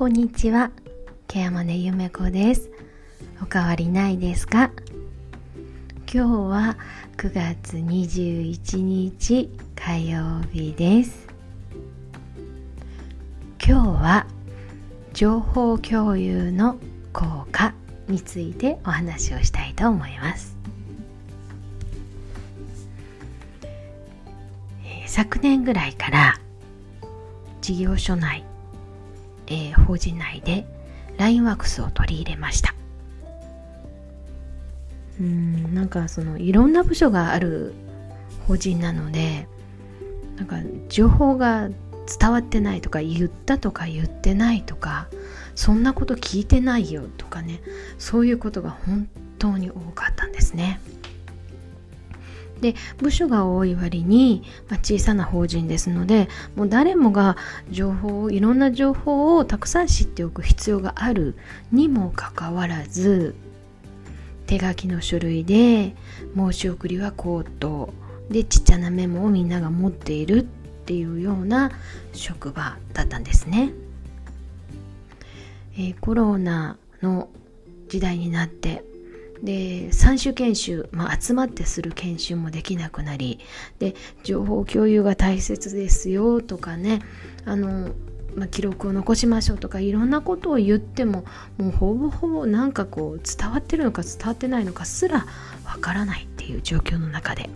こんにちは。ケアマネゆめこです。おかわりないですか？今日は9月21日火曜日です。今日は情報共有の効果についてお話をしたいと思います。昨年ぐらいから事業所内えー、法人内で LINE ワークスを取り入れましたうんなんかそのいろんな部署がある法人なのでなんか情報が伝わってないとか言ったとか言ってないとかそんなこと聞いてないよとかねそういうことが本当に多かったんですね。で部署が多い割に、まあ、小さな法人ですのでもう誰もが情報をいろんな情報をたくさん知っておく必要があるにもかかわらず手書きの書類で申し送りは口頭でちっちゃなメモをみんなが持っているっていうような職場だったんですね。えー、コロナの時代になってで3種研修、まあ、集まってする研修もできなくなりで情報共有が大切ですよとかねあの、まあ、記録を残しましょうとかいろんなことを言ってももうほぼほぼなんかこう伝わってるのか伝わってないのかすらわからないっていう状況の中で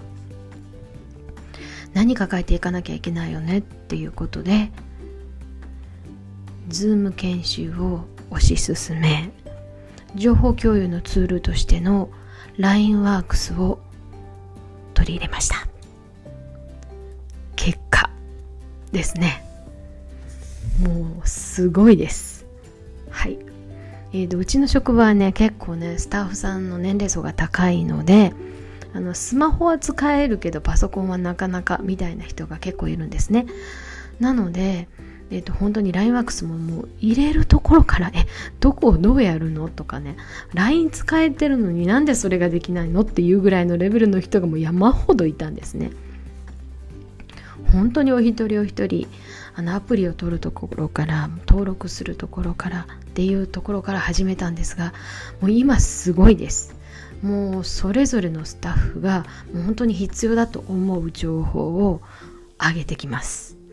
何か書いていかなきゃいけないよねっていうことで Zoom 研修を推し進め情報共有のツールとしての LINE ワークスを取り入れました。結果ですね。もうすごいです。はい。えーと、うちの職場はね結構ねスタッフさんの年齢層が高いのであのスマホは使えるけどパソコンはなかなかみたいな人が結構いるんですね。なのでえーと、本当に LINEWORKS ももう入れるところからえどこをどうやるのとかね。LINE 使えてるのになんでそれができないのっていうぐらいのレベルの人がもう山ほどいたんですね。本当にお一人お一人あのアプリを取るところから登録するところからっていうところから始めたんですがもう今すごいです。もうそれぞれのスタッフがもう本当に必要だと思う情報を上げてきます。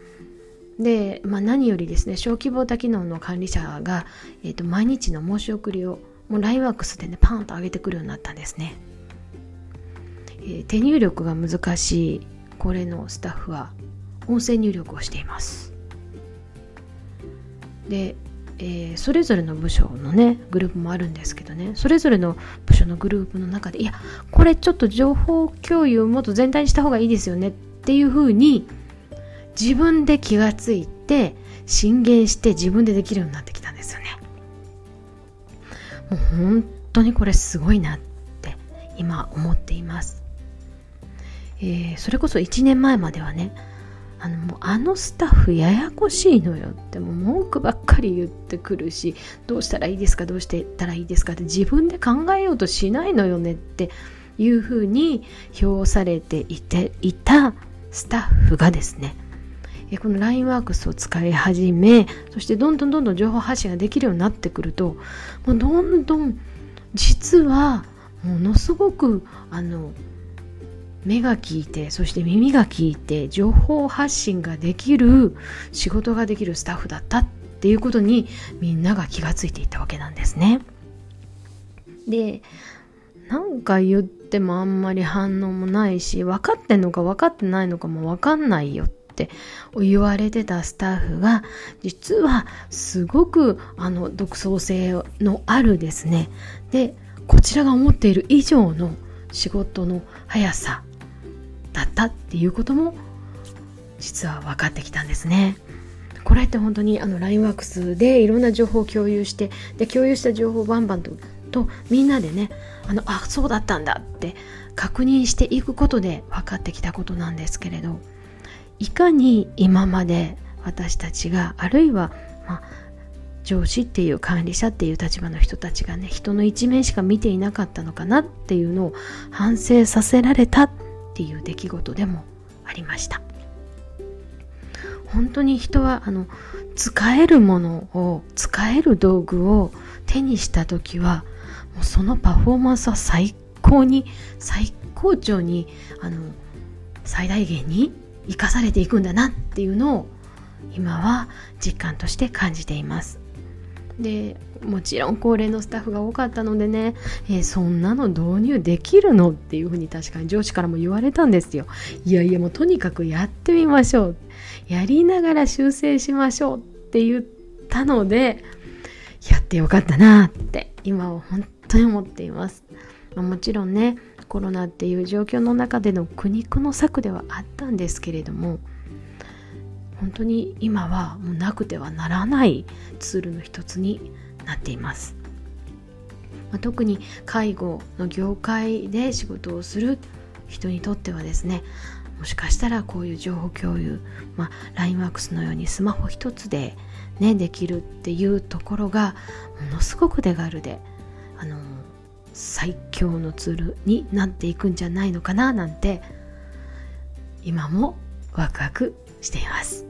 で、まあ、何よりですね小規模多機能の管理者が、えーと、毎日の申し送りをもう LINEWORKS でねパンと上げてくるようになったんですね、えー、手入力が難しいこれのスタッフは音声入力をしています。で、えー、それぞれの部署のねグループもあるんですけどねそれぞれの部署のグループの中でいやこれちょっと情報共有をもっと全体にした方がいいですよねっていうふうに自分で気がついて進言して自分でできるようになってきたんですよね。もう本当にこれすごいなって今思っています、えー、それこそ1年前まではねあのもうあのスタッフややこしいのよってもう文句ばっかり言ってくるしどうしたらいいですかどうしてたらいいですかって自分で考えようとしないのよねっていうふうに評されていていたスタッフがですねこの LINEWORKS を使い始めそしてどんどんどんどん情報発信ができるようになってくるともうどんどん実はものすごくあの目が利いてそして耳が利いて情報発信ができる仕事ができるスタッフだったっていうことにみんなが気がついていたわけなんですね。でなんか言ってもあんまり反応もないし分かってんのか分かってないのかも分かんないよってって言われてたスタッフが実はすごくあの独創性のあるですねでこちらが思っている以上の仕事の速さだったっていうことも実は分かってきたんですね。これって本当にあの LINEWORKS でいろんな情報を共有してで共有した情報をバンバンととみんなでねあのあそうだったんだって確認していくことで分かってきたことなんですけれどいかに今まで私たちがあるいは、まあ、上司っていう管理者っていう立場の人たちがね人の一面しか見ていなかったのかなっていうのを反省させられたっていう出来事でもありました。本当に人はあの使えるものを使える道具を手にした時はもうそのパフォーマンスは最高に最高潮にあの最大限に生かされていくんだなっていうのを今は実感として感じています。でもちろん高齢のスタッフが多かったのでね、えー、そんなの導入できるのっていうふうに確かに上司からも言われたんですよ。いやいやもうとにかくやってみましょう。やりながら修正しましょうって言ったのでやってよかったなって今は本当に思っています、ま、もちろんねコロナっていう状況の中での苦肉の策ではあったんですけれども本当に今はもうなくてはならないツールの一つになっています、ま、特に介護の業界で仕事をする人にとってはですねもしかしたらこういう情報共有、まあ、LINEWORKS のようにスマホ一つで、ね、できるっていうところがものすごく手軽であの最強のツールになっていくんじゃないのかななんて今もワクワクしています。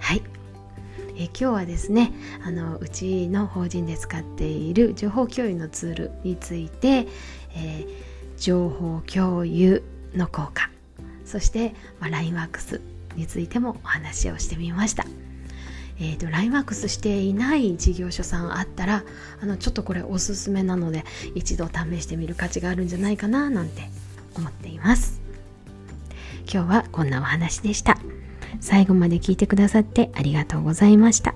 はい。え今日はですねあのうちの法人で使っている情報共有のツールについて、えー、情報共有の効果そして、まあ、LINEWORKS についてもお話をしてみました。えーと、LINEWORKS していない事業所さんあったらあのちょっとこれおすすめなので一度試してみる価値があるんじゃないかななんて思っています。今日はこんなお話でした。最後まで聞いてくださってありがとうございました。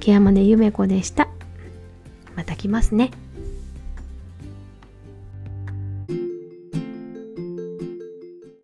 ケアマネゆめこでした。また来ますね。